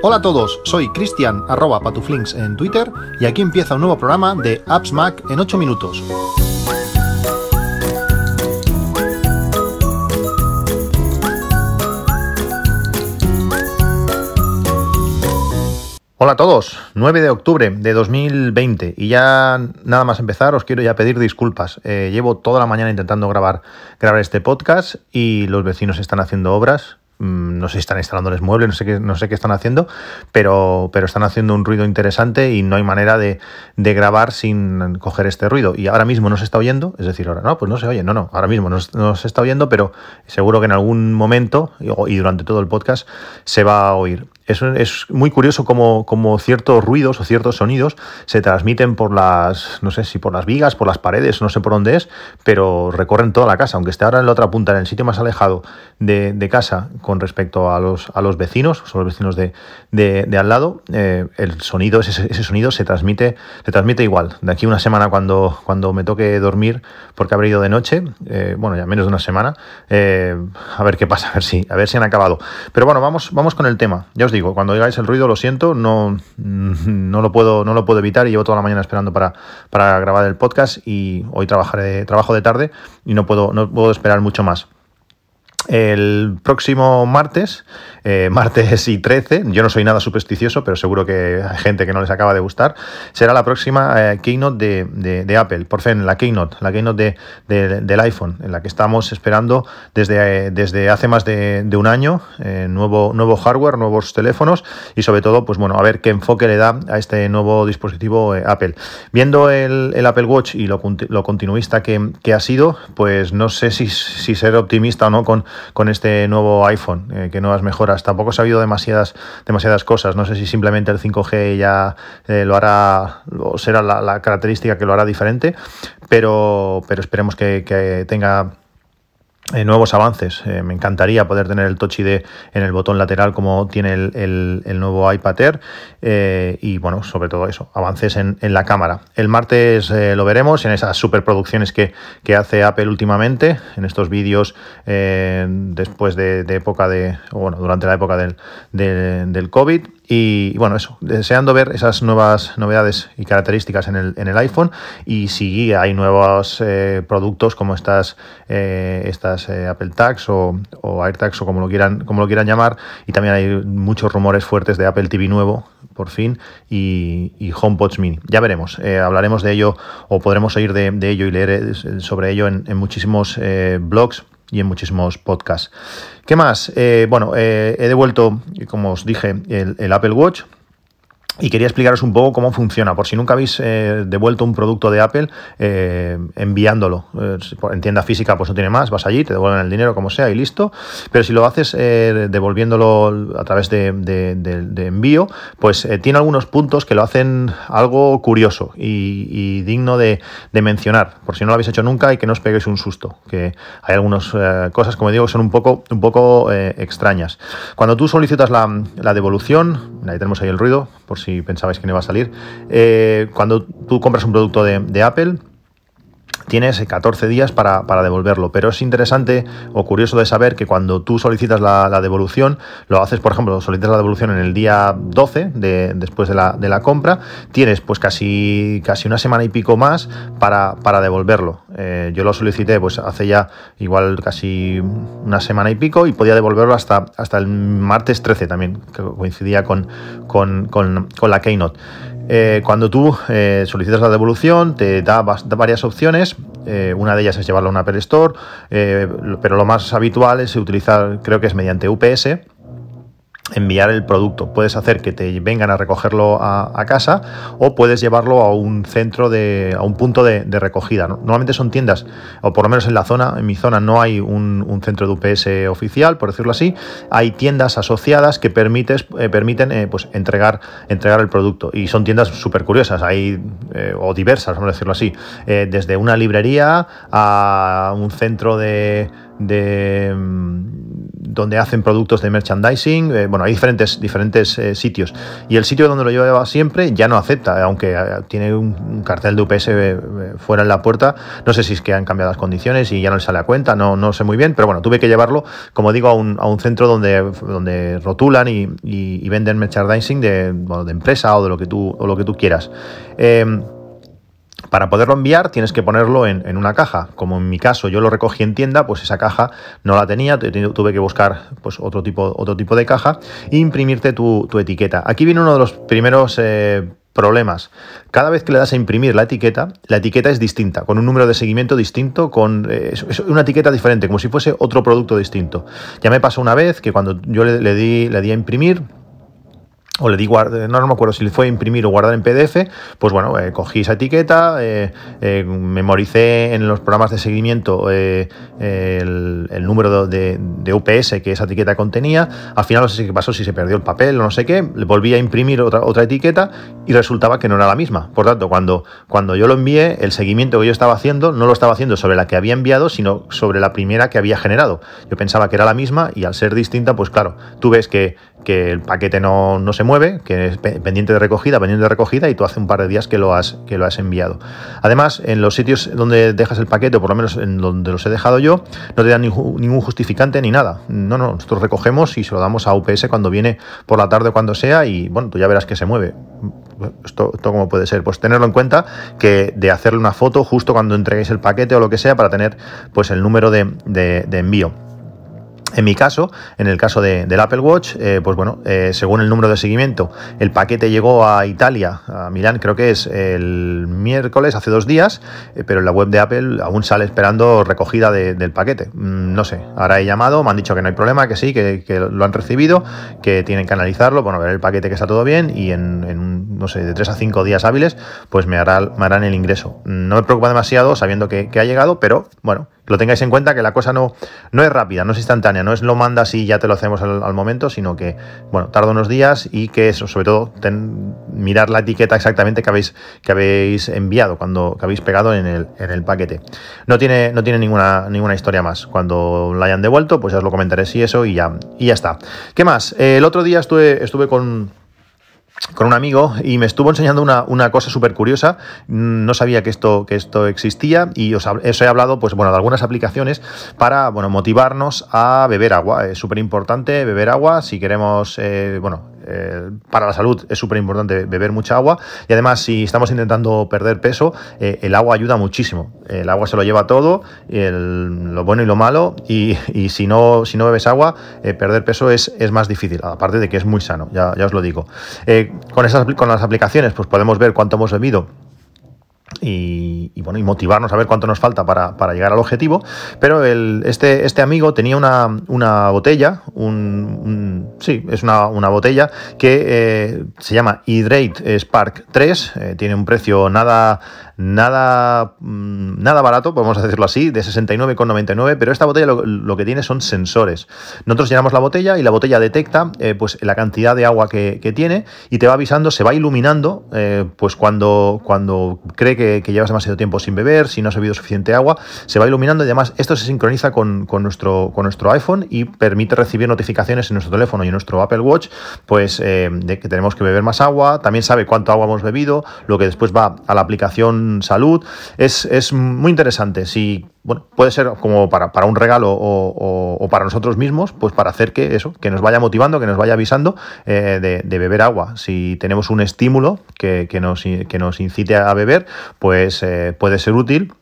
Hola a todos, soy Cristian arroba patuflinks en Twitter y aquí empieza un nuevo programa de Apps Mac en 8 minutos. Hola a todos, 9 de octubre de 2020 y ya nada más empezar os quiero ya pedir disculpas. Eh, llevo toda la mañana intentando grabar, grabar este podcast y los vecinos están haciendo obras, no sé si están instalándoles muebles, no sé qué, no sé qué están haciendo, pero, pero están haciendo un ruido interesante y no hay manera de, grabar sin coger este ruido. Y ahora mismo no se está oyendo, es decir, ahora no, pues no se oye, no, no, ahora mismo no, se está oyendo, pero seguro que en algún momento y durante todo el podcast se va a oír. Es, muy curioso cómo, ciertos ruidos o ciertos sonidos se transmiten por las, no sé si por las vigas, por las paredes, no sé por dónde es, pero recorren toda la casa, aunque esté ahora en la otra punta, en el sitio más alejado de, casa con respecto a los, a los vecinos, son los vecinos de, al lado, eh, el sonido, ese, ese, sonido se transmite, se transmite igual. De aquí una semana cuando, cuando me toque dormir, porque habré ido de noche, eh, bueno, ya menos de una semana, eh, a ver qué pasa, a ver si, a ver si han acabado. Pero bueno, vamos, vamos con el tema. Ya os digo, cuando oigáis el ruido, lo siento, no, no, lo, puedo, no lo puedo evitar y llevo toda la mañana esperando para, para grabar el podcast y hoy trabajaré, trabajo de tarde y no puedo, no puedo esperar mucho más. El próximo martes, eh, martes y 13, yo no soy nada supersticioso, pero seguro que hay gente que no les acaba de gustar, será la próxima eh, keynote de, Apple, por fin, la keynote, la keynote del iPhone, en la que estamos esperando desde, eh, desde hace más de, un año, nuevo, nuevo hardware, nuevos teléfonos y sobre todo, pues bueno, a ver qué enfoque le da a este nuevo dispositivo Apple. Viendo el, Apple Watch y lo, continuista que, ha sido, pues no sé si, si ser optimista o no con con este nuevo iPhone, eh, que nuevas mejoras. Tampoco se ha habido demasiadas, demasiadas cosas. No sé si simplemente el 5G ya eh, lo hará, o será la, característica que lo hará diferente, pero, pero esperemos que tenga eh, nuevos avances. Eh, me encantaría poder tener el Touch ID en el botón lateral como tiene el, nuevo iPad Air eh, y bueno, sobre todo eso, avances en, la cámara. El martes lo veremos en esas superproducciones que, que hace Apple últimamente, en estos vídeos después de, época de, bueno, durante la época del, del COVID y, bueno, eso, deseando ver esas nuevas novedades y características en el, en el iPhone y si hay nuevos eh, productos como estas, eh, estas eh, Apple Tags o, o AirTags o como lo, quieran, como lo quieran llamar. Y también hay muchos rumores fuertes de Apple TV nuevo, por fin, y, y HomePods Mini. Ya veremos, hablaremos de ello o podremos oír de, ello y leer sobre ello en, en muchísimos blogs y en muchísimos podcasts. ¿Qué más? Eh, bueno, eh, he devuelto, como os dije, el, Apple Watch. Y quería explicaros un poco cómo funciona, por si nunca habéis eh, devuelto un producto de Apple enviándolo. en tienda física pues no tiene más, vas allí, te devuelven el dinero como sea y listo. Pero si lo haces devolviéndolo a través de, envío, pues tiene algunos puntos que lo hacen algo curioso y, digno de, mencionar, por si no lo habéis hecho nunca y que no os peguéis un susto, que hay algunas cosas, como digo, que son un poco, un poco extrañas. Cuando tú solicitas la, devolución, ahí tenemos ahí el ruido, por si pensabais que no iba a salir, cuando tú compras un producto de Apple, tienes 14 días para, devolverlo. Pero es interesante o curioso de saber que cuando tú solicitas la, devolución, lo haces, por ejemplo, solicitas la devolución en el día 12 de, después de la, de la, compra, tienes pues casi, casi una semana y pico más para, para devolverlo. Eh, yo lo solicité pues hace ya igual casi una semana y pico y podía devolverlo hasta, hasta el martes 13 también, que coincidía con, con, con, con la Keynote. Eh, cuando tú eh, solicitas la devolución, te da, varias opciones. Eh, una de ellas es llevarlo a una Apple Store, pero lo más habitual es utilizar, creo que es mediante UPS enviar el producto. Puedes hacer que te vengan a recogerlo a, casa o puedes llevarlo a un centro de, a un punto de, recogida. Normalmente son tiendas, o por lo menos en la zona, en mi zona no hay un, centro de UPS oficial, por decirlo así. Hay tiendas asociadas que permites, eh, permiten eh, pues entregar, entregar el producto. Y son tiendas súper curiosas, hay, eh, o diversas, vamos a decirlo así. desde una librería a un centro de, de donde hacen productos de merchandising. Eh, bueno, hay diferentes, diferentes eh, sitios. Y el sitio donde lo llevaba siempre ya no acepta, aunque tiene un, cartel de UPS fuera en la puerta. No sé si es que han cambiado las condiciones y ya no le sale a cuenta, no, no sé muy bien, pero bueno, tuve que llevarlo, como digo, a un, a un centro donde, donde rotulan y, y, venden merchandising de, de empresa o de lo que tú, o lo que tú quieras. Para poderlo enviar tienes que ponerlo en, una caja. Como en mi caso yo lo recogí en tienda, pues esa caja no la tenía, tuve que buscar pues, otro, tipo, de caja e imprimirte tu, etiqueta. Aquí viene uno de los primeros eh, problemas. Cada vez que le das a imprimir la etiqueta, la etiqueta es distinta, con un número de seguimiento distinto, con eh, una etiqueta diferente, como si fuese otro producto distinto. Ya me pasó una vez que cuando yo le di a imprimir, o le di no, no me acuerdo si le fue imprimir o guardar en PDF, pues bueno, eh, cogí esa etiqueta, eh, eh, memoricé en los programas de seguimiento el, número de, UPS que esa etiqueta contenía, al final no sé qué pasó, si se perdió el papel o no sé qué, volví a imprimir otra, otra etiqueta y resultaba que no era la misma. Por tanto, cuando, cuando yo lo envié, el seguimiento que yo estaba haciendo no lo estaba haciendo sobre la que había enviado, sino sobre la primera que había generado. Yo pensaba que era la misma y al ser distinta, pues claro, tú ves que, que el paquete no, no se mueve, que es pendiente de recogida, pendiente de recogida, y tú hace un par de días que lo has, que lo has enviado. Además, en los sitios donde dejas el paquete, o por lo menos en donde los he dejado yo, no te dan ningún justificante ni nada. No, no, nosotros recogemos y se lo damos a UPS cuando viene por la tarde o cuando sea, y bueno, tú ya verás que se mueve. Esto, esto cómo puede ser. Pues tenerlo en cuenta que de hacerle una foto justo cuando entreguéis el paquete o lo que sea para tener pues el número de, de envío. En mi caso, en el caso del Apple Watch, eh, pues bueno, eh, según el número de seguimiento, el paquete llegó a Italia, a Milán, creo que es el miércoles, hace dos días, eh, pero en la web de Apple aún sale esperando recogida del paquete. Mm, no sé, ahora he llamado, me han dicho que no hay problema, que sí, que, lo han recibido, que tienen que analizarlo, bueno, ver el paquete que está todo bien y en, no sé, de tres a cinco días hábiles, pues me, hará, me harán el ingreso. No me preocupa demasiado sabiendo que ha llegado, pero bueno, lo tengáis en cuenta que la cosa no, no es rápida, no es instantánea, no es lo mandas y ya te lo hacemos al, momento, sino que, bueno, tarda unos días y que eso, sobre todo, mirar la etiqueta exactamente que habéis, que habéis enviado, cuando que habéis pegado en el, en el paquete. No tiene, no tiene ninguna, ninguna historia más. Cuando la hayan devuelto, pues ya os lo comentaré si eso y ya, y ya está. ¿Qué más? el otro día estuve, estuve con con un amigo y me estuvo enseñando una, cosa súper curiosa. No sabía que esto, que esto existía y os, he hablado pues, bueno, de algunas aplicaciones para bueno, motivarnos a beber agua. Es súper importante beber agua si queremos, eh, bueno, eh, para la salud es súper importante beber mucha agua y además si estamos intentando perder peso, eh, el agua ayuda muchísimo. El agua se lo lleva todo, lo bueno y lo malo y, si, no, si no bebes agua, eh, perder peso es, es, más difícil, aparte de que es muy sano, ya, ya os lo digo. con, esas, con las aplicaciones pues podemos ver cuánto hemos bebido y, bueno, y motivarnos a ver cuánto nos falta para, llegar al objetivo. Pero el, este, este amigo tenía una, una botella, un, sí, es una, botella que eh, se llama Hydrate Spark 3, eh, tiene un precio nada, nada, mm, nada barato, podemos decirlo así, de 69,99, pero esta botella lo, que tiene son sensores. Nosotros llenamos la botella y la botella detecta eh, pues la cantidad de agua que, tiene y te va avisando, se va iluminando pues cuando, cuando cree que, llevas demasiado tiempo sin beber, si no has bebido suficiente agua, se va iluminando y además esto se sincroniza con, nuestro, con nuestro iPhone y permite recibir notificaciones en nuestro teléfono y en nuestro Apple Watch, pues eh, de que tenemos que beber más agua, también sabe cuánto agua hemos bebido, lo que después va a la aplicación salud. Es, es muy interesante. Si bueno, puede ser como para, un regalo o, para nosotros mismos, pues para hacer que eso, que nos vaya motivando, que nos vaya avisando eh, de, beber agua. Si tenemos un estímulo que, nos, que nos, incite a beber, pues eh, puede ser útil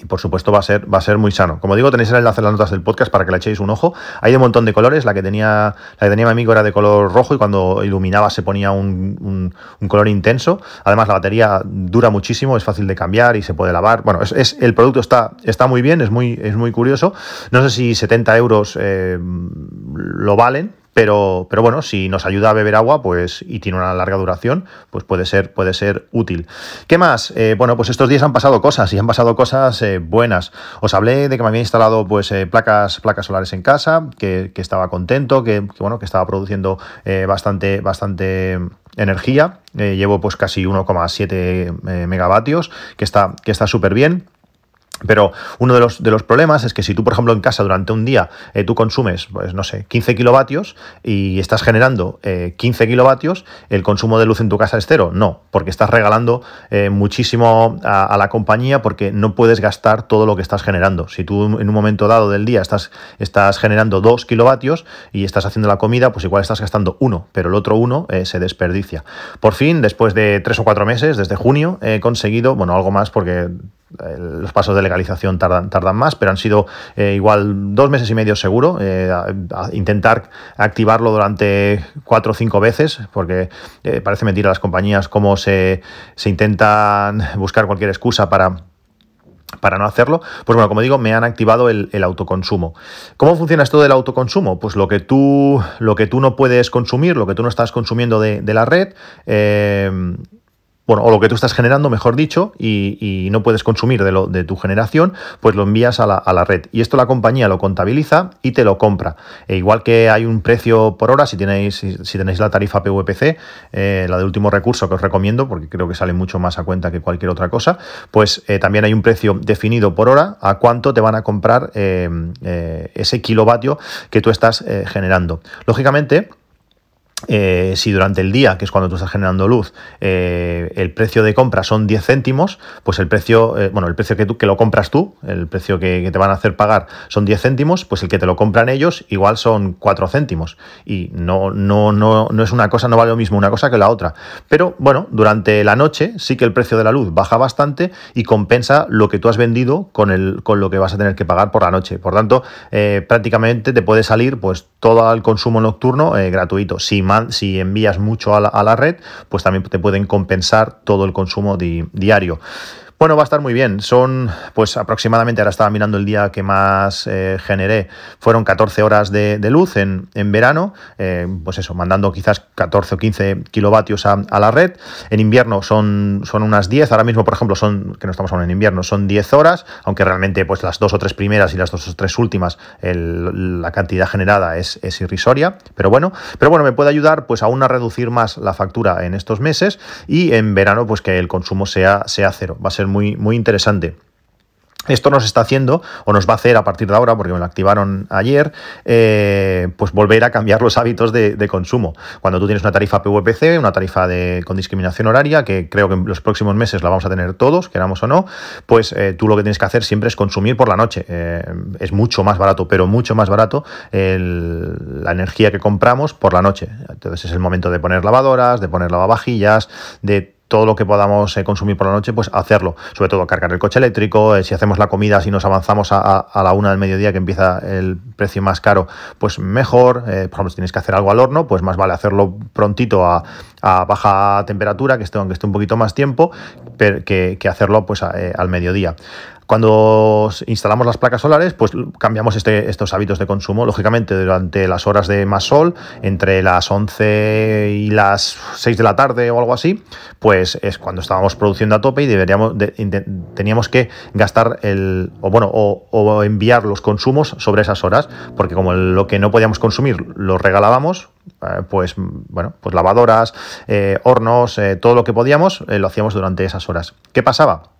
y por supuesto va a ser, va a ser muy sano. Como digo, tenéis el enlace en las notas del podcast para que le echéis un ojo. Hay un montón de colores. La que tenía, la que tenía mi amigo era de color rojo y cuando iluminaba se ponía un, color intenso. Además, la batería dura muchísimo, es fácil de cambiar y se puede lavar. Bueno, es, el producto está, está muy bien, es muy, es muy curioso. No sé si 70 euros eh, lo valen, pero, pero bueno, si nos ayuda a beber agua, pues, y tiene una larga duración, pues puede ser, puede ser útil. ¿Qué más? Eh, bueno, pues estos días han pasado cosas y han pasado cosas eh, buenas. Os hablé de que me había instalado pues eh, placas, placas solares en casa, que, estaba contento, que, bueno, que estaba produciendo bastante, bastante energía. llevo pues casi 1,7 megavatios, que está que está súper bien. Pero uno de los, de los problemas es que si tú, por ejemplo, en casa durante un día eh, tú consumes, pues no sé, 15 kilovatios y estás generando 15 eh, kilovatios, ¿el consumo de luz en tu casa es cero? No, porque estás regalando eh, muchísimo a, la compañía porque no puedes gastar todo lo que estás generando. Si tú en un momento dado del día estás, estás generando 2 kilovatios y estás haciendo la comida, pues igual estás gastando uno, pero el otro uno se desperdicia. Por fin, después de tres o cuatro meses, desde junio, he conseguido, bueno, algo más porque los pasos de legalización tardan, más, pero han sido eh, igual dos meses y medio seguro. Eh, intentar activarlo durante cuatro o cinco veces, porque eh, parece mentira a las compañías cómo se, se intentan buscar cualquier excusa para para no hacerlo, pues bueno, como digo, me han activado el, autoconsumo. ¿Cómo funciona esto del autoconsumo? Pues lo que tú, lo que tú no puedes consumir, lo que tú no estás consumiendo de, de la red, bueno, o lo que tú estás generando, mejor dicho, y, no puedes consumir de, lo, de tu generación, pues lo envías a la, red. Y esto la compañía lo contabiliza y te lo compra. E igual que hay un precio por hora, si tenéis, si, tenéis la tarifa PVPC, eh, la de último recurso que os recomiendo, porque creo que sale mucho más a cuenta que cualquier otra cosa, pues eh, también hay un precio definido por hora a cuánto te van a comprar eh, ese kilovatio que tú estás generando. Lógicamente, eh, si durante el día, que es cuando tú estás generando luz, eh, el precio de compra son 10 céntimos, pues el precio, eh, bueno, el precio que tú que lo compras tú, el precio que, te van a hacer pagar son 10 céntimos, pues el que te lo compran ellos igual son 4 céntimos. Y no, no, no, no es una cosa, no vale lo mismo una cosa que la otra. Pero bueno, durante la noche sí que el precio de la luz baja bastante y compensa lo que tú has vendido con, el, con lo que vas a tener que pagar por la noche. Por tanto, prácticamente te puede salir pues todo el consumo nocturno gratuito. Si si envías mucho a la, red, pues también te pueden compensar todo el consumo diario. Bueno, va a estar muy bien. Son, pues aproximadamente, ahora estaba mirando el día que más eh, generé, fueron 14 horas de, luz en, verano, eh, pues eso, mandando quizás 14 o 15 kilovatios a, la red. En invierno son, son unas 10, ahora mismo, por ejemplo, son, que no estamos hablando en invierno, son 10 horas, aunque realmente pues las dos o tres primeras y las dos o tres últimas, la cantidad generada es, es, irrisoria, pero bueno, pero bueno, me puede ayudar pues aún a reducir más la factura en estos meses y en verano pues que el consumo sea, sea cero. Va a ser muy, muy interesante. Esto nos está haciendo, o nos va a hacer a partir de ahora, porque me lo activaron ayer, eh, pues volver a cambiar los hábitos de, consumo. Cuando tú tienes una tarifa PVPC, una tarifa de, con discriminación horaria, que creo que en los próximos meses la vamos a tener todos, queramos o no, pues eh, tú lo que tienes que hacer siempre es consumir por la noche. Eh, es mucho más barato, pero mucho más barato la energía que compramos por la noche. Entonces es el momento de poner lavadoras, de poner lavavajillas, de todo lo que podamos eh, consumir por la noche, pues hacerlo. Sobre todo cargar el coche eléctrico, eh, si hacemos la comida, si nos avanzamos a, la una del mediodía que empieza el precio más caro, pues mejor. Eh, por ejemplo, si tienes que hacer algo al horno, pues más vale hacerlo prontito a, baja temperatura, que esté, aunque esté un poquito más tiempo, que, que hacerlo pues al mediodía. Cuando instalamos las placas solares, pues cambiamos este, estos hábitos de consumo. Lógicamente, durante las horas de más sol, entre las 11 y las 6 de la tarde o algo así, pues es cuando estábamos produciendo a tope y deberíamos teníamos que gastar el o bueno o, enviar los consumos sobre esas horas, porque como lo que no podíamos consumir lo regalábamos, eh, pues bueno, pues lavadoras, eh, hornos, eh, todo lo que podíamos lo hacíamos durante esas horas. ¿Qué pasaba?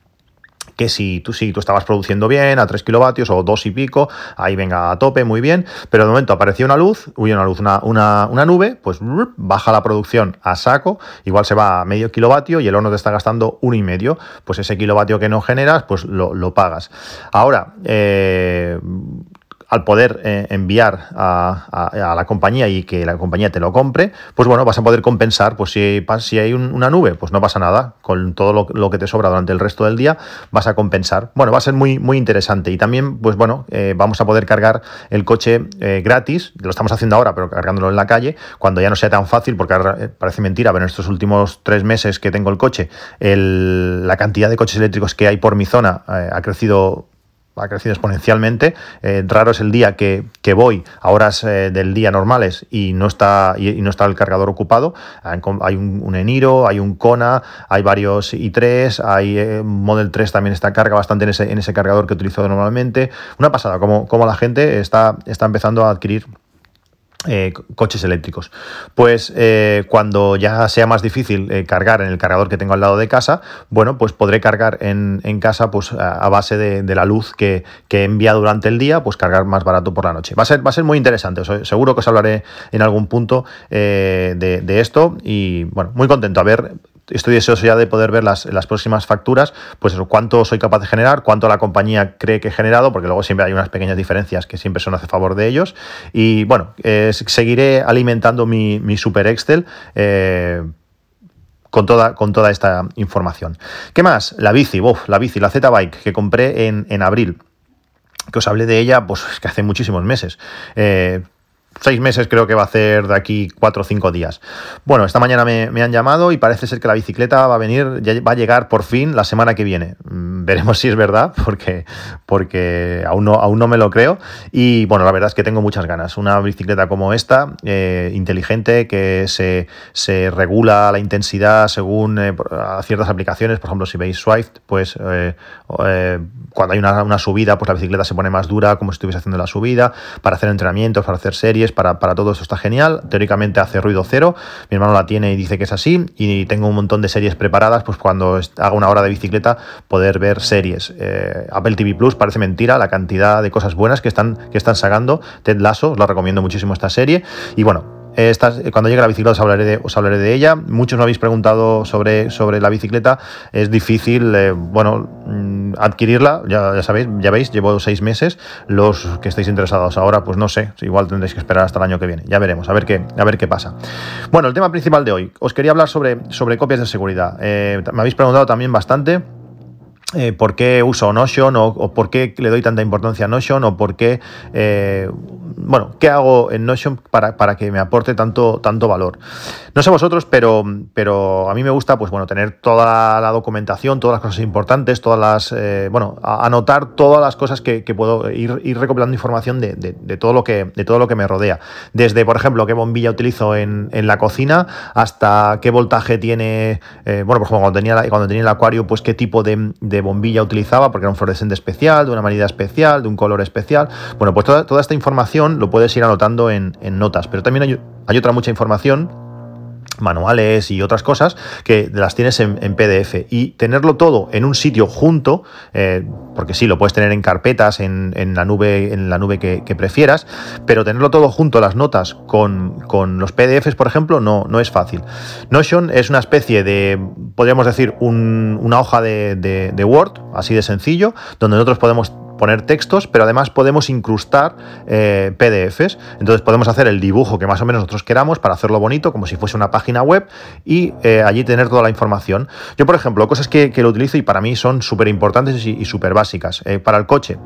que si tú, si tú estabas produciendo bien a 3 kilovatios o 2 y pico, ahí venga a tope, muy bien, pero de momento apareció una luz, huye una luz, una, una, nube, pues baja la producción a saco, igual se va a medio kilovatio y el horno te está gastando uno y medio, pues ese kilovatio que no generas, pues lo, lo pagas. Ahora, eh, al poder eh, enviar a, la compañía y que la compañía te lo compre, pues bueno, vas a poder compensar, pues si, si hay una nube, pues no pasa nada, con todo lo, que te sobra durante el resto del día, vas a compensar. Bueno, va a ser muy, muy interesante y también, pues bueno, eh, vamos a poder cargar el coche eh, gratis, lo estamos haciendo ahora, pero cargándolo en la calle, cuando ya no sea tan fácil, porque parece mentira, pero en estos últimos tres meses que tengo el coche, la cantidad de coches eléctricos que hay por mi zona ha crecido ha crecido exponencialmente. Eh, raro es el día que, voy a horas eh, del día normales y no está, y, no está el cargador ocupado. Hay un, Eniro, hay un Kona, hay varios i3, hay eh, Model 3 también está carga bastante en ese, en ese cargador que utilizo normalmente. Una pasada, como, como la gente está, está empezando a adquirir eh, coches eléctricos. Pues eh, cuando ya sea más difícil eh, cargar en el cargador que tengo al lado de casa, bueno, pues podré cargar en, casa pues a, base de, la luz que, que envía durante el día, pues cargar más barato por la noche. Va a ser, va a ser muy interesante, seguro que os hablaré en algún punto de, de, esto y bueno, muy contento a ver estoy deseoso ya de poder ver las, las próximas facturas, pues cuánto soy capaz de generar, cuánto la compañía cree que he generado, porque luego siempre hay unas pequeñas diferencias que siempre son a favor de ellos. Y bueno, seguiré alimentando mi, Super Excel. Eh, con toda, con toda esta información. ¿Qué más? La bici, la bici, la Z-Bike que compré en, en abril que os hablé de ella, pues que hace muchísimos meses. Eh, seis meses creo que va a hacer de aquí cuatro o cinco días. Bueno, esta mañana me, han llamado y parece ser que la bicicleta va a venir, va a llegar por fin la semana que viene. Mm, veremos si es verdad, porque, porque aún, no, aún no me lo creo. Y bueno, la verdad es que tengo muchas ganas. Una bicicleta como esta, eh, inteligente, que se, regula la intensidad según eh, ciertas aplicaciones. Por ejemplo, si veis Swift, pues eh, cuando hay una, una subida, pues la bicicleta se pone más dura, como si estuviese haciendo la subida, para hacer entrenamientos, para hacer series para, todo esto está genial. Teóricamente hace ruido cero. Mi hermano la tiene y dice que es así. Y tengo un montón de series preparadas, pues cuando haga una hora de bicicleta, poder ver series. Eh, Apple TV Plus parece mentira la cantidad de cosas buenas que están, que están sacando. Ted Lasso, lo recomiendo muchísimo esta serie. Y bueno, cuando llegue la bicicleta os hablaré, de, os hablaré de ella. Muchos me habéis preguntado sobre, la bicicleta. Es difícil, eh, bueno, mm, adquirirla. Ya, sabéis, ya veis, llevo seis meses. Los que estéis interesados ahora, pues no sé. Igual tendréis que esperar hasta el año que viene. Ya veremos, a ver qué, a ver qué pasa. Bueno, el tema principal de hoy. Os quería hablar sobre, copias de seguridad. Eh, me habéis preguntado también bastante. Eh, por qué uso Notion o, por qué le doy tanta importancia a Notion o por qué bueno, ¿qué hago en Notion para, para, que me aporte tanto, tanto valor? No sé vosotros, pero, pero a mí me gusta, pues bueno, tener toda la documentación, todas las cosas importantes, todas las, eh, bueno, anotar todas las cosas que, puedo ir, ir, recopilando información de, todo lo que, de todo lo que me rodea. Desde, por ejemplo, qué bombilla utilizo en, la cocina, hasta qué voltaje tiene, eh, bueno, por ejemplo, cuando tenía, cuando tenía el acuario, pues qué tipo de, bombilla utilizaba, porque era un fluorescente especial, de una manera especial, de un color especial. Bueno, pues toda, toda esta información lo puedes ir anotando en, notas, pero también hay, otra mucha información manuales y otras cosas que las tienes en, PDF y tenerlo todo en un sitio junto eh, porque sí lo puedes tener en carpetas en, la nube en la nube que, prefieras pero tenerlo todo junto las notas con, los PDFs por ejemplo no, no es fácil. Notion es una especie de podríamos decir una hoja de Word así de sencillo donde nosotros podemos poner textos, pero además podemos incrustar eh, PDFs. Entonces podemos hacer el dibujo que más o menos nosotros queramos para hacerlo bonito, como si fuese una página web, y eh, allí tener toda la información. Yo, por ejemplo, cosas que, lo utilizo y para mí son súper importantes y, súper básicas. Eh, para el coche.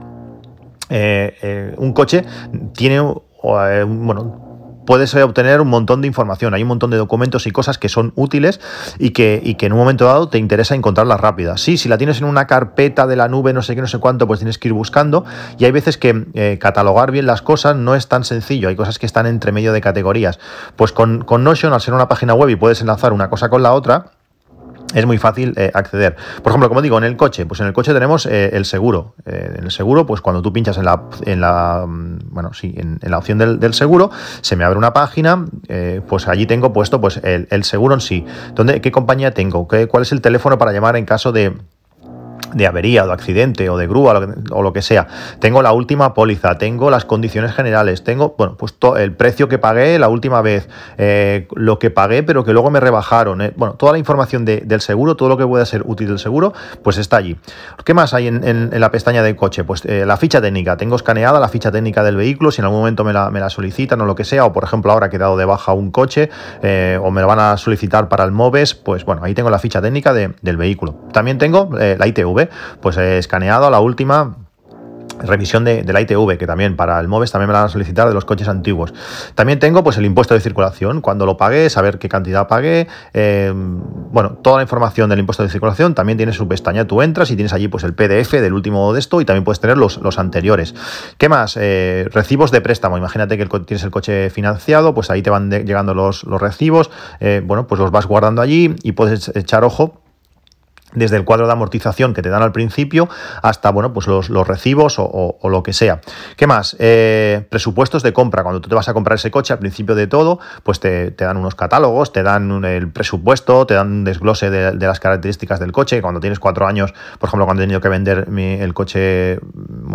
un coche tiene, bueno, puedes obtener un montón de información. Hay un montón de documentos y cosas que son útiles y que, que en un momento dado te interesa encontrarlas rápidas. Sí, si la tienes en una carpeta de la nube, no sé qué, no sé cuánto, pues tienes que ir buscando. Y hay veces que eh, catalogar bien las cosas no es tan sencillo. Hay cosas que están entre medio de categorías. Pues con, con Notion, al ser una página web y puedes enlazar una cosa con la otra, es muy fácil eh, acceder. Por ejemplo, como digo, en el coche, pues en el coche tenemos eh, el seguro. Eh, en el seguro, pues cuando tú pinchas en la, en la mm, bueno, sí, en, la opción del, seguro, se me abre una página, pues allí tengo puesto pues el, el, seguro en sí. ¿Dónde, ¿Qué compañía tengo? ¿Qué, ¿Cuál es el teléfono para llamar en caso de, de avería o de accidente o de grúa o lo que sea. Tengo la última póliza, tengo las condiciones generales, tengo, bueno, pues el precio que pagué la última vez, eh, lo que pagué pero que luego me rebajaron. Eh, bueno, toda la información del seguro, todo lo que pueda ser útil del seguro, pues está allí. ¿Qué más hay en, la pestaña de coche? Pues eh, la ficha técnica. Tengo escaneada la ficha técnica del vehículo, si en algún momento me la, me la solicitan o lo que sea, o por ejemplo ahora he dado de baja un coche o me lo van a solicitar para el MOVES, pues bueno, ahí tengo la ficha técnica del vehículo. También tengo la ITV pues he escaneado a la última revisión de, la ITV, que también para el MOVES también me van a solicitar de los coches antiguos. También tengo pues el impuesto de circulación, cuando lo pagué, saber qué cantidad pagué, eh, bueno, toda la información del impuesto de circulación, también tienes su pestaña, tú entras y tienes allí pues el PDF del último de esto y también puedes tener los, los anteriores. ¿Qué más? Eh, recibos de préstamo, imagínate que tienes el coche financiado, pues ahí te van llegando los, los recibos, eh, bueno, pues los vas guardando allí y puedes echar ojo desde el cuadro de amortización que te dan al principio hasta bueno pues los, recibos o, lo que sea. ¿Qué más? Eh, presupuestos de compra. Cuando tú te vas a comprar ese coche al principio de todo, pues te, dan unos catálogos, te dan el presupuesto, te dan un desglose de, las características del coche. Cuando tienes cuatro años, por ejemplo, cuando he tenido que vender el coche,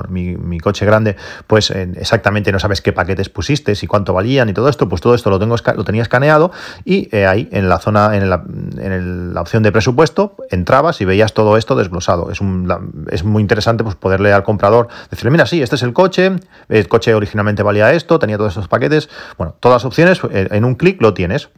mi, coche grande, pues eh, exactamente no sabes qué paquetes pusiste y cuánto valían y todo esto, pues todo esto lo, tengo, lo tenía escaneado y eh, ahí en la zona, en la, en la opción de presupuesto, entraba y veías todo esto desglosado. Es, un, es muy interesante pues, poderle al comprador decirle, mira, sí, este es el coche, el coche originalmente valía esto, tenía todos estos paquetes. Bueno, todas las opciones eh, en un clic lo tienes.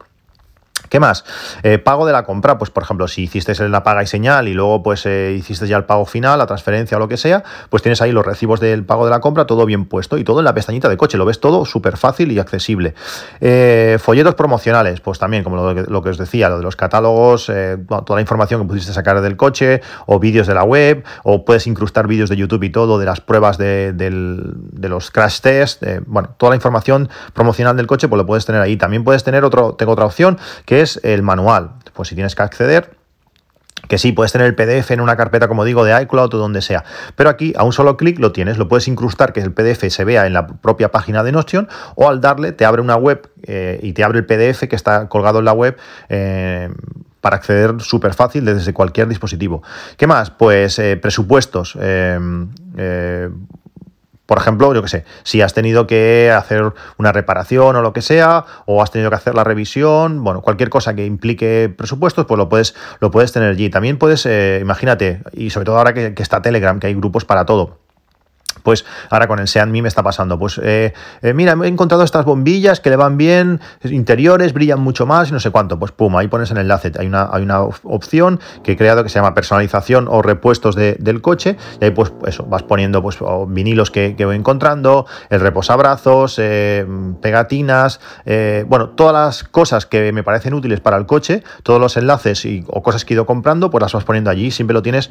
¿Qué más? Eh, pago de la compra, pues por ejemplo, si hiciste la paga y señal y luego pues eh, hiciste ya el pago final, la transferencia o lo que sea, pues tienes ahí los recibos del pago de la compra, todo bien puesto y todo en la pestañita de coche, lo ves todo súper fácil y accesible. Eh, folletos promocionales, pues también, como lo, que os decía, lo de los catálogos, toda la información que pudiste sacar del coche o vídeos de la web, o puedes incrustar vídeos de YouTube y todo de las pruebas de, de los crash tests, bueno, toda la información promocional del coche, pues lo puedes tener ahí. También puedes tener otro, tengo otra opción que es el manual. Pues si tienes que acceder, que sí, puedes tener el PDF en una carpeta, como digo, de iCloud o donde sea. Pero aquí a un solo clic lo tienes, lo puedes incrustar, que el PDF se vea en la propia página de Notion, o al darle te abre una web eh, y te abre el PDF que está colgado en la web. Eh, para acceder súper fácil desde cualquier dispositivo. ¿Qué más? Pues eh, presupuestos. Por ejemplo, yo que sé, si has tenido que hacer una reparación o lo que sea, o has tenido que hacer la revisión, bueno, cualquier cosa que implique presupuestos, pues lo puedes, lo puedes tener allí. También puedes, eh, imagínate, y sobre todo ahora que, que está Telegram, que hay grupos para todo pues ahora con el Seat Me me está pasando. Pues eh, eh, mira, he encontrado estas bombillas que le van bien, interiores, brillan mucho más y no sé cuánto. Pues pum, ahí pones el enlace. Hay una, hay una opción que he creado que se llama personalización o repuestos del coche. Y ahí pues eso, vas poniendo pues vinilos que, voy encontrando, el reposabrazos, eh, pegatinas, bueno, todas las cosas que me parecen útiles para el coche, todos los enlaces y, o cosas que he ido comprando, pues las vas poniendo allí. Siempre lo tienes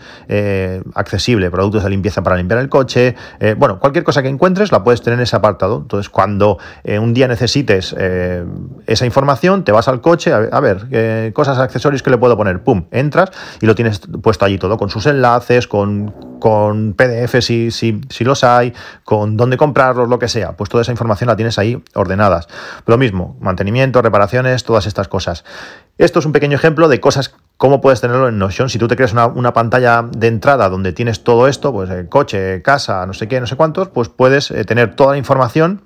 accesible. Productos de limpieza para limpiar el coche, eh, bueno, cualquier cosa que encuentres la puedes tener en ese apartado. Entonces, cuando eh, un día necesites eh, esa información, te vas al coche, a, ver, cosas, accesorios que le puedo poner, pum, entras y lo tienes puesto allí todo, con sus enlaces, con, con PDF si, si, si los hay, con dónde comprarlos, lo que sea. Pues toda esa información la tienes ahí ordenadas. Lo mismo, mantenimiento, reparaciones, todas estas cosas. Esto es un pequeño ejemplo de cosas ¿Cómo puedes tenerlo en Notion? Si tú te creas una, pantalla de entrada donde tienes todo esto, pues el coche, casa, no sé qué, no sé cuántos, pues puedes eh, tener toda la información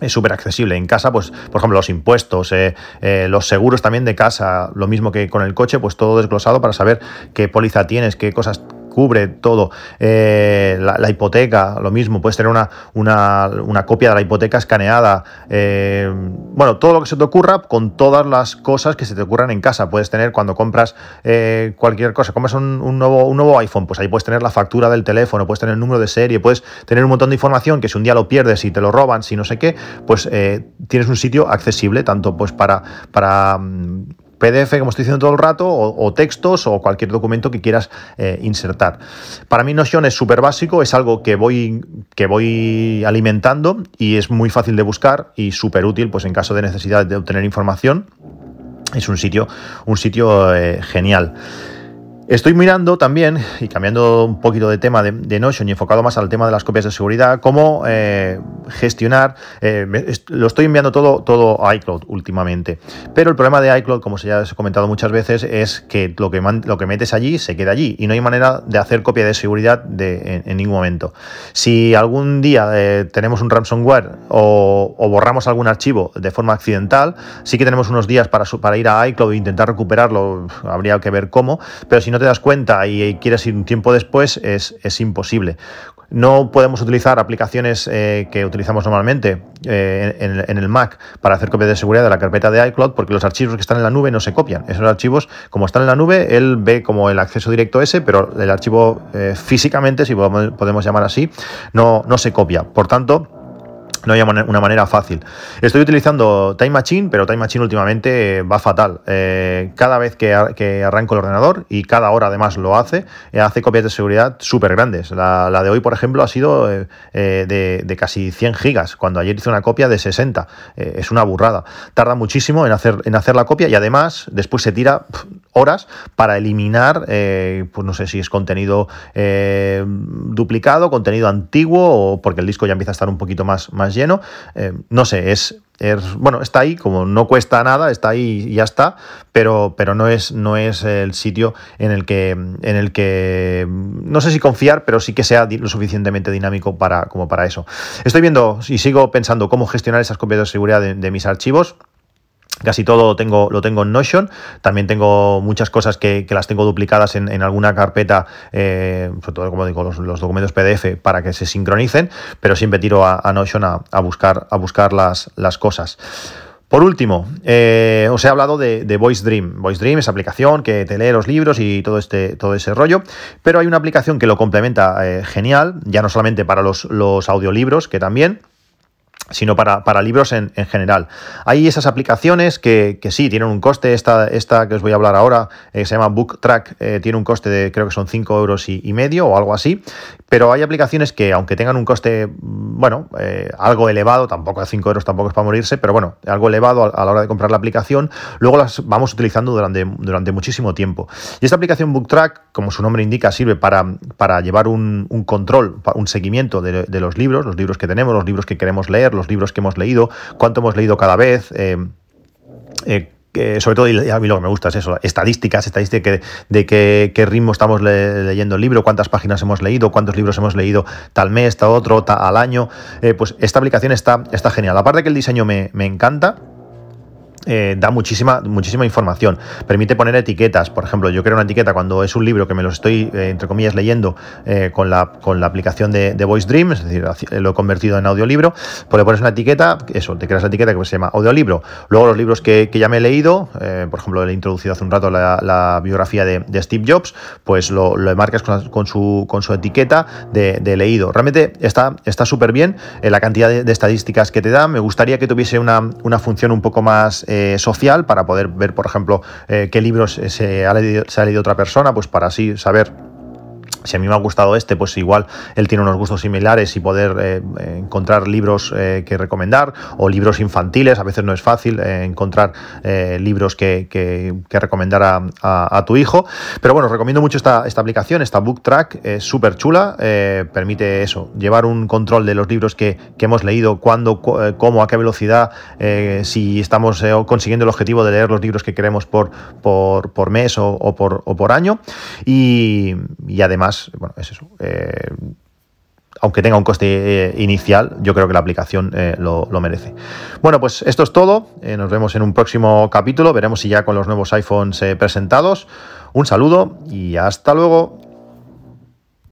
es súper accesible. En casa, pues, por ejemplo, los impuestos, eh, eh, los seguros también de casa, lo mismo que con el coche, pues todo desglosado para saber qué póliza tienes, qué cosas cubre todo. Eh, la, hipoteca, lo mismo, puedes tener una, una, copia de la hipoteca escaneada. Eh, bueno, todo lo que se te ocurra con todas las cosas que se te ocurran en casa. Puedes tener cuando compras eh, cualquier cosa, compras un, nuevo, un nuevo iPhone, pues ahí puedes tener la factura del teléfono, puedes tener el número de serie, puedes tener un montón de información que si un día lo pierdes y te lo roban, si no sé qué, pues tienes un sitio accesible tanto pues para, para mm, PDF, como estoy diciendo todo el rato, o, textos o cualquier documento que quieras eh, insertar. Para mí Notion es súper básico, es algo que voy, que voy alimentando y es muy fácil de buscar y súper útil pues, en caso de necesidad de obtener información. Es un sitio, un sitio eh, genial. Estoy mirando también, y cambiando un poquito de tema de, Notion y enfocado más al tema de las copias de seguridad, cómo eh, gestionar, eh, lo estoy enviando todo, todo a iCloud últimamente, pero el problema de iCloud, como ya os he comentado muchas veces, es que lo que, lo que metes allí se queda allí y no hay manera de hacer copia de seguridad de, en, ningún momento. Si algún día eh, tenemos un ransomware o, borramos algún archivo de forma accidental, sí que tenemos unos días para, para ir a iCloud e intentar recuperarlo, habría que ver cómo, pero si no te das cuenta y quieres ir un tiempo después, es, es imposible. No podemos utilizar aplicaciones eh, que utilizamos normalmente eh, en, el Mac para hacer copia de seguridad de la carpeta de iCloud porque los archivos que están en la nube no se copian. Esos archivos, como están en la nube, él ve como el acceso directo ese, pero el archivo eh, físicamente, si podemos, podemos, llamar así, no, no se copia. Por tanto, no hay una manera fácil. Estoy utilizando Time Machine, pero Time Machine últimamente va fatal. Eh, cada vez que, arranco el ordenador, y cada hora además lo hace, eh, hace copias de seguridad súper grandes. La, de hoy, por ejemplo, ha sido eh, de, casi 100 gigas, cuando ayer hice una copia de 60. es una burrada. Tarda muchísimo en hacer, en hacer la copia y además después se tira horas para eliminar, pues no sé si es contenido duplicado, contenido antiguo, o porque el disco ya empieza a estar un poquito más lleno. Eh, no sé, es, bueno, está ahí, como no cuesta nada, está ahí y ya está, pero, pero no, es, no es el sitio en el que, en el que no sé si confiar, pero sí que sea lo suficientemente dinámico para, como para eso. Estoy viendo y sigo pensando cómo gestionar esas copias de seguridad de mis archivos. Casi todo lo tengo, en Notion. También tengo muchas cosas que, las tengo duplicadas en, alguna carpeta, eh, sobre todo, como digo, los, documentos PDF para que se sincronicen, pero siempre tiro a, Notion a, buscar, a buscar las, cosas. Por último, eh, os he hablado de, Voice Dream. Voice Dream es aplicación que te lee los libros y todo, este, todo ese rollo, pero hay una aplicación que lo complementa eh, genial, ya no solamente para los audiolibros, que también, sino para, para libros en, en, general. Hay esas aplicaciones que, que, sí, tienen un coste, esta, esta que os voy a hablar ahora, eh, se llama Book Track, eh, tiene un coste de creo que son 5 euros y, medio o algo así, pero hay aplicaciones que aunque tengan un coste, mm, bueno, eh, algo elevado, tampoco a 5 euros tampoco es para morirse, pero bueno, algo elevado a, la hora de comprar la aplicación, luego las vamos utilizando durante, durante muchísimo tiempo. Y esta aplicación Book Track, como su nombre indica, sirve para, para llevar un, un control, un seguimiento de, de los libros, los libros que tenemos, los libros que queremos leer, los libros que hemos leído, cuánto hemos leído cada vez. Eh, eh, sobre todo, y a mí lo que me gusta es eso, estadísticas, estadísticas de, qué, ritmo estamos leyendo el libro, cuántas páginas hemos leído, cuántos libros hemos leído tal mes, tal otro, tal, al año. Eh, pues esta aplicación está, está genial. Aparte que el diseño me, me encanta, eh, da muchísima, muchísima información. Permite poner etiquetas. Por ejemplo, yo creo una etiqueta cuando es un libro que me lo estoy, eh, entre comillas, leyendo eh, con, la, con la aplicación de, Voice Dream, es decir, lo he convertido en audiolibro, pues le pones una etiqueta, eso, te creas la etiqueta que se llama audiolibro. Luego los libros que, ya me he leído, por ejemplo, le he introducido hace un rato la, biografía de, Steve Jobs, pues lo, lo marcas con, su, con su etiqueta de, leído. Realmente está súper bien la cantidad de, estadísticas que te da. Me gustaría que tuviese una, una función un poco más eh, social para poder ver, por ejemplo, eh, qué libros se ha, leído, se ha leído otra persona, pues para así saber si a mí me ha gustado este, pues igual él tiene unos gustos similares y poder eh, encontrar libros eh, que recomendar o libros infantiles. A veces no es fácil eh, encontrar libros que, que, recomendar a, tu hijo. Pero bueno, os recomiendo mucho esta, esta aplicación, esta Book Track, es súper chula. permite eso, llevar un control de los libros que, hemos leído, cuándo, cómo, a qué velocidad, si estamos consiguiendo el objetivo de leer los libros que queremos por, por, mes o, por, o por año. y además bueno, es eso. Eh, aunque tenga un coste eh, inicial, yo creo que la aplicación eh, lo, lo, merece. Bueno, pues esto es todo. nos vemos en un próximo capítulo. Veremos si ya con los nuevos iPhones presentados. Un saludo y hasta luego.